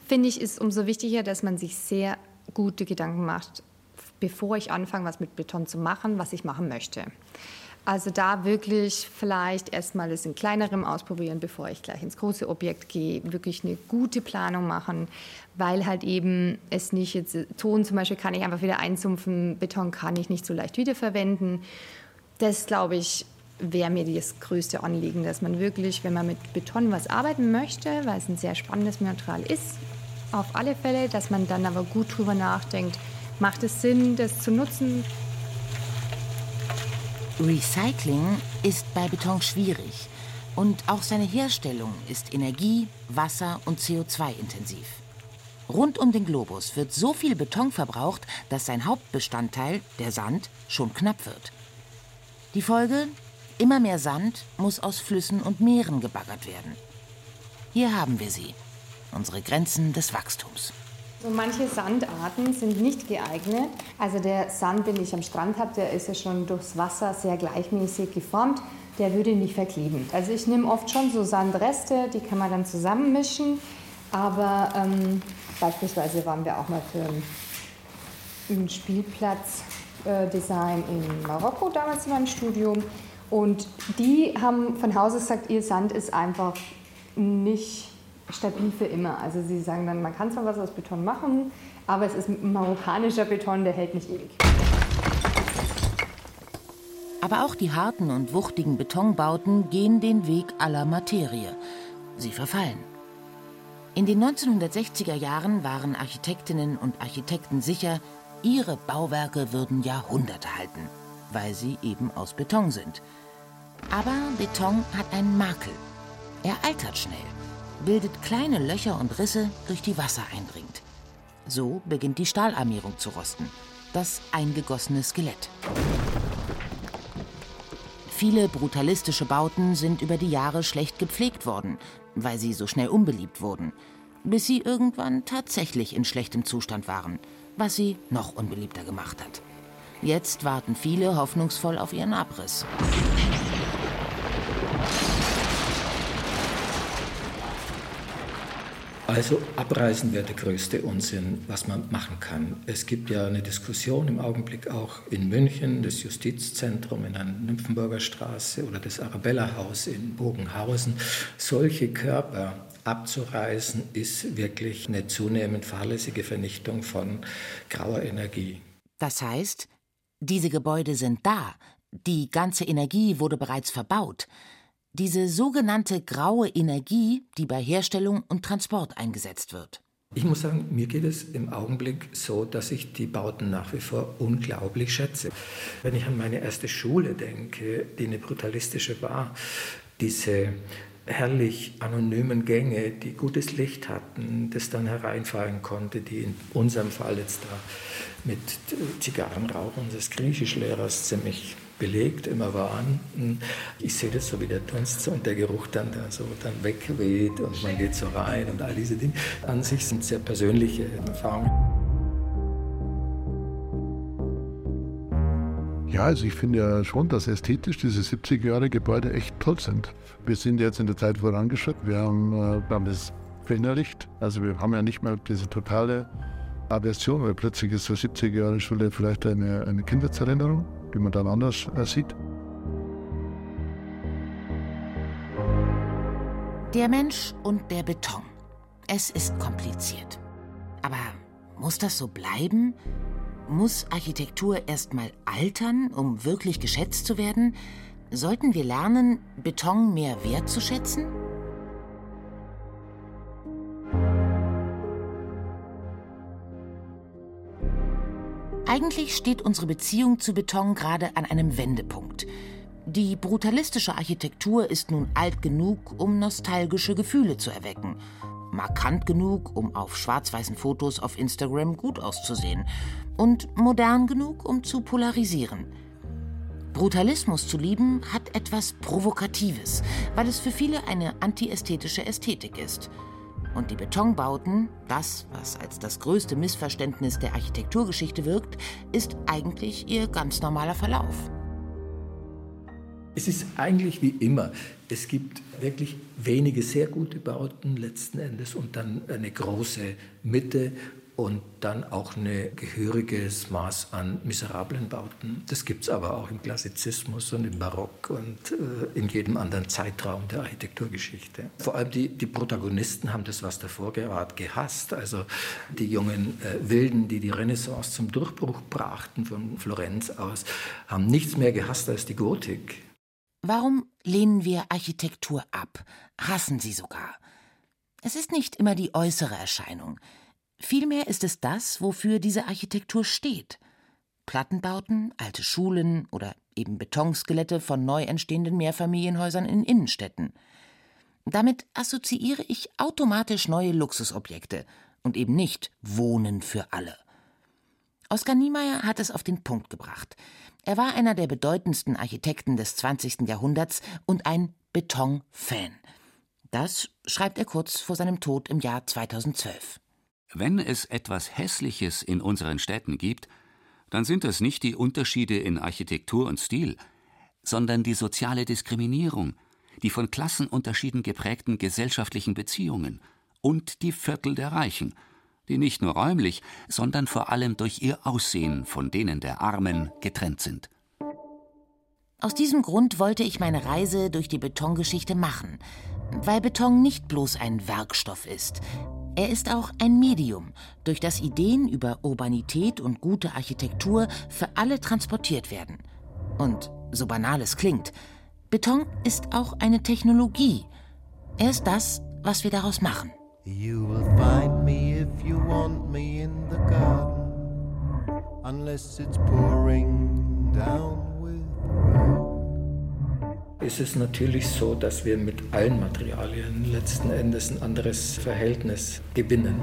finde ich, ist umso wichtiger, dass man sich sehr gute Gedanken macht, bevor ich anfange, was mit Beton zu machen, was ich machen möchte. Also da wirklich vielleicht erstmal es in kleinerem ausprobieren, bevor ich gleich ins große Objekt gehe. Wirklich eine gute Planung machen, weil halt eben es nicht jetzt, Ton zum Beispiel kann ich einfach wieder einsumpfen, Beton kann ich nicht so leicht wiederverwenden. Das, glaube ich, wäre mir das größte Anliegen, dass man wirklich, wenn man mit Beton was arbeiten möchte, weil es ein sehr spannendes Material ist, auf alle Fälle, dass man dann aber gut drüber nachdenkt, macht es Sinn, das zu nutzen? Recycling ist bei Beton schwierig und auch seine Herstellung ist energie-, wasser- und CO2-intensiv. Rund um den Globus wird so viel Beton verbraucht, dass sein Hauptbestandteil, der Sand, schon knapp wird. Die Folge? Immer mehr Sand muss aus Flüssen und Meeren gebaggert werden. Hier haben wir sie, unsere Grenzen des Wachstums. So manche Sandarten sind nicht geeignet. Also der Sand, den ich am Strand habe, der ist ja schon durchs Wasser sehr gleichmäßig geformt. Der würde nicht verkleben. Also ich nehme oft schon so Sandreste, die kann man dann zusammenmischen. Aber ähm, beispielsweise waren wir auch mal für ein Spielplatzdesign in Marokko damals in meinem Studium. Und die haben von Haus aus gesagt, ihr Sand ist einfach nicht stabil für immer. Also sie sagen dann, man kann zwar was aus Beton machen, aber es ist marokkanischer Beton, der hält nicht ewig. Aber auch die harten und wuchtigen Betonbauten gehen den Weg aller Materie. Sie verfallen. In den 1960er Jahren waren Architektinnen und Architekten sicher, ihre Bauwerke würden Jahrhunderte halten, weil sie eben aus Beton sind. Aber Beton hat einen Makel. Er altert schnell, bildet kleine Löcher und Risse, durch die Wasser eindringt. So beginnt die Stahlarmierung zu rosten, das eingegossene Skelett. Viele brutalistische Bauten sind über die Jahre schlecht gepflegt worden, weil sie so schnell unbeliebt wurden, bis sie irgendwann tatsächlich in schlechtem Zustand waren, was sie noch unbeliebter gemacht hat. Jetzt warten viele hoffnungsvoll auf ihren Abriss. Also abreißen wäre der größte Unsinn, was man machen kann. Es gibt ja eine Diskussion im Augenblick auch in München, das Justizzentrum in der Nymphenburger Straße oder das Arabella-Haus in Bogenhausen. Solche Körper abzureißen ist wirklich eine zunehmend fahrlässige Vernichtung von grauer Energie. Das heißt, diese Gebäude sind da, die ganze Energie wurde bereits verbaut. Diese sogenannte graue Energie, die bei Herstellung und Transport eingesetzt wird. Ich muss sagen, mir geht es im Augenblick so, dass ich die Bauten nach wie vor unglaublich schätze. Wenn ich an meine erste Schule denke, die eine brutalistische war, diese herrlich anonymen Gänge, die gutes Licht hatten, das dann hereinfallen konnte, die in unserem Fall jetzt da mit Zigarrenrauch unseres Griechischlehrers ziemlich belegt, immer waren. Ich sehe das so, wie der Dunst und der Geruch dann da so dann wegweht und man geht so rein und all diese Dinge. An sich sind sehr persönliche Erfahrungen. Ja, also ich finde ja schon, dass ästhetisch diese 70er Jahre Gebäude echt toll sind. Wir sind jetzt in der Zeit vorangeschritten. Wir haben, äh, wir haben das verinnerlicht. Also wir haben ja nicht mehr diese totale Aversion, weil plötzlich ist so 70er Jahre Schule vielleicht eine, eine Kindheitserinnerung die man dann anders äh, sieht. Der Mensch und der Beton. Es ist kompliziert. Aber muss das so bleiben? Muss Architektur erstmal altern, um wirklich geschätzt zu werden? Sollten wir lernen, Beton mehr wertzuschätzen? Eigentlich steht unsere Beziehung zu Beton gerade an einem Wendepunkt. Die brutalistische Architektur ist nun alt genug, um nostalgische Gefühle zu erwecken. Markant genug, um auf schwarz-weißen Fotos auf Instagram gut auszusehen. Und modern genug, um zu polarisieren. Brutalismus zu lieben hat etwas Provokatives, weil es für viele eine antiästhetische Ästhetik ist. Und die Betonbauten, das, was als das größte Missverständnis der Architekturgeschichte wirkt, ist eigentlich ihr ganz normaler Verlauf. Es ist eigentlich wie immer. Es gibt wirklich wenige sehr gute Bauten letzten Endes und dann eine große Mitte und dann auch ein gehöriges Maß an miserablen Bauten. Das gibt es aber auch im Klassizismus und im Barock und äh, in jedem anderen Zeitraum der Architekturgeschichte. Vor allem die, die Protagonisten haben das, was davor gerade gehasst. Also die jungen äh, Wilden, die die Renaissance zum Durchbruch brachten von Florenz aus, haben nichts mehr gehasst als die Gotik. Warum lehnen wir Architektur ab, hassen sie sogar? Es ist nicht immer die äußere Erscheinung. Vielmehr ist es das, wofür diese Architektur steht. Plattenbauten, alte Schulen oder eben Betonskelette von neu entstehenden Mehrfamilienhäusern in Innenstädten. Damit assoziiere ich automatisch neue Luxusobjekte und eben nicht Wohnen für alle. Oskar Niemeyer hat es auf den Punkt gebracht. Er war einer der bedeutendsten Architekten des 20. Jahrhunderts und ein Beton-Fan. Das schreibt er kurz vor seinem Tod im Jahr 2012. Wenn es etwas Hässliches in unseren Städten gibt, dann sind das nicht die Unterschiede in Architektur und Stil, sondern die soziale Diskriminierung, die von Klassenunterschieden geprägten gesellschaftlichen Beziehungen und die Viertel der Reichen, die nicht nur räumlich, sondern vor allem durch ihr Aussehen von denen der Armen getrennt sind. Aus diesem Grund wollte ich meine Reise durch die Betongeschichte machen, weil Beton nicht bloß ein Werkstoff ist, er ist auch ein Medium, durch das Ideen über Urbanität und gute Architektur für alle transportiert werden. Und so banal es klingt, Beton ist auch eine Technologie. Er ist das, was wir daraus machen. You will find me if you want me in the garden, unless it's pouring down with rain ist es natürlich so, dass wir mit allen Materialien letzten Endes ein anderes Verhältnis gewinnen.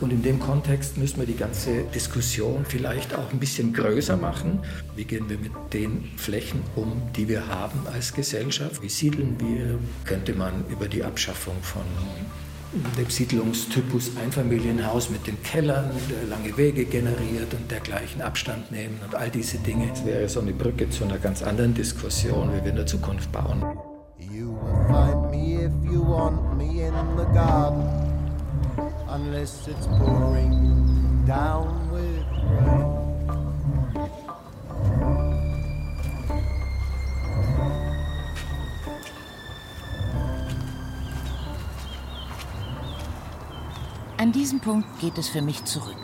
Und in dem Kontext müssen wir die ganze Diskussion vielleicht auch ein bisschen größer machen. Wie gehen wir mit den Flächen um, die wir haben als Gesellschaft? Wie siedeln wir? Könnte man über die Abschaffung von dem Siedlungstypus Einfamilienhaus mit den Kellern, der lange Wege generiert und dergleichen Abstand nehmen und all diese Dinge. Das wäre so eine Brücke zu einer ganz anderen Diskussion, wie wir in der Zukunft bauen. You will find me if you want me in the garden, unless it's pouring down with rain. An diesem Punkt geht es für mich zurück.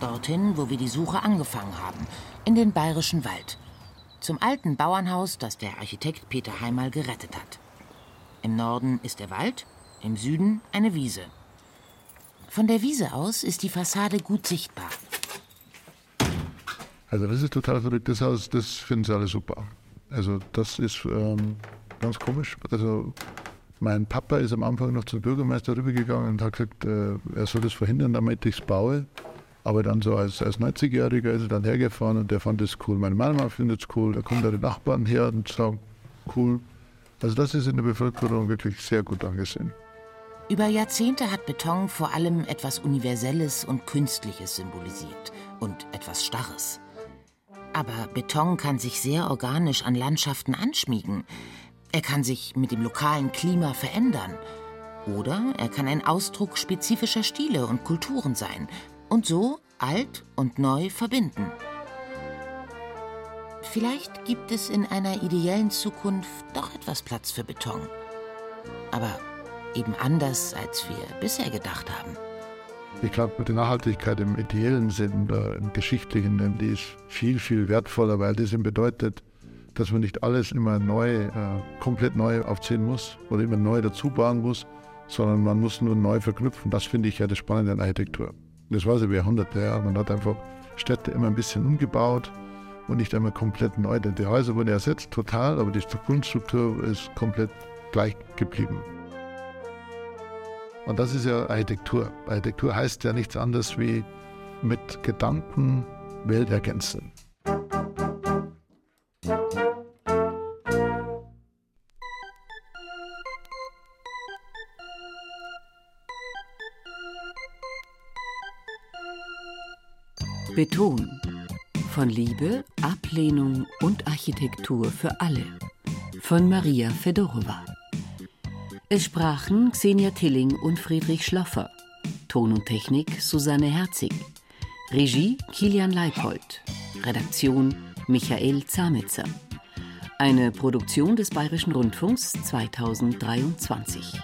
Dorthin, wo wir die Suche angefangen haben, in den bayerischen Wald. Zum alten Bauernhaus, das der Architekt Peter Heimal gerettet hat. Im Norden ist der Wald, im Süden eine Wiese. Von der Wiese aus ist die Fassade gut sichtbar. Also das ist total verrückt. Das Haus, das finden sie alle super. Also das ist ähm, ganz komisch. Also mein Papa ist am Anfang noch zum Bürgermeister rübergegangen und hat gesagt, äh, er soll das verhindern, damit ich es baue. Aber dann so als, als 90-Jähriger ist er dann hergefahren und der fand es cool. Meine Mama findet es cool, da kommen da die Nachbarn her und sagen, cool. Also das ist in der Bevölkerung wirklich sehr gut angesehen. Über Jahrzehnte hat Beton vor allem etwas Universelles und Künstliches symbolisiert und etwas Starres. Aber Beton kann sich sehr organisch an Landschaften anschmiegen. Er kann sich mit dem lokalen Klima verändern. Oder er kann ein Ausdruck spezifischer Stile und Kulturen sein und so alt und neu verbinden. Vielleicht gibt es in einer ideellen Zukunft doch etwas Platz für Beton. Aber eben anders, als wir bisher gedacht haben. Ich glaube, die Nachhaltigkeit im ideellen Sinn, im geschichtlichen, die ist viel, viel wertvoller, weil das eben bedeutet, dass man nicht alles immer neu, äh, komplett neu aufziehen muss oder immer neu dazu bauen muss, sondern man muss nur neu verknüpfen. Das finde ich ja das Spannende an Architektur. Das war so wie Jahrhunderte. Ja. Man hat einfach Städte immer ein bisschen umgebaut und nicht einmal komplett neu. Denn die Häuser wurden ersetzt, total, aber die Grundstruktur ist komplett gleich geblieben. Und das ist ja Architektur. Architektur heißt ja nichts anderes wie mit Gedanken Welt ergänzen. Beton. Von Liebe, Ablehnung und Architektur für alle. Von Maria Fedorova. Es sprachen Xenia Tilling und Friedrich Schloffer. Ton und Technik Susanne Herzig. Regie Kilian Leipold. Redaktion Michael Zamitzer. Eine Produktion des Bayerischen Rundfunks 2023.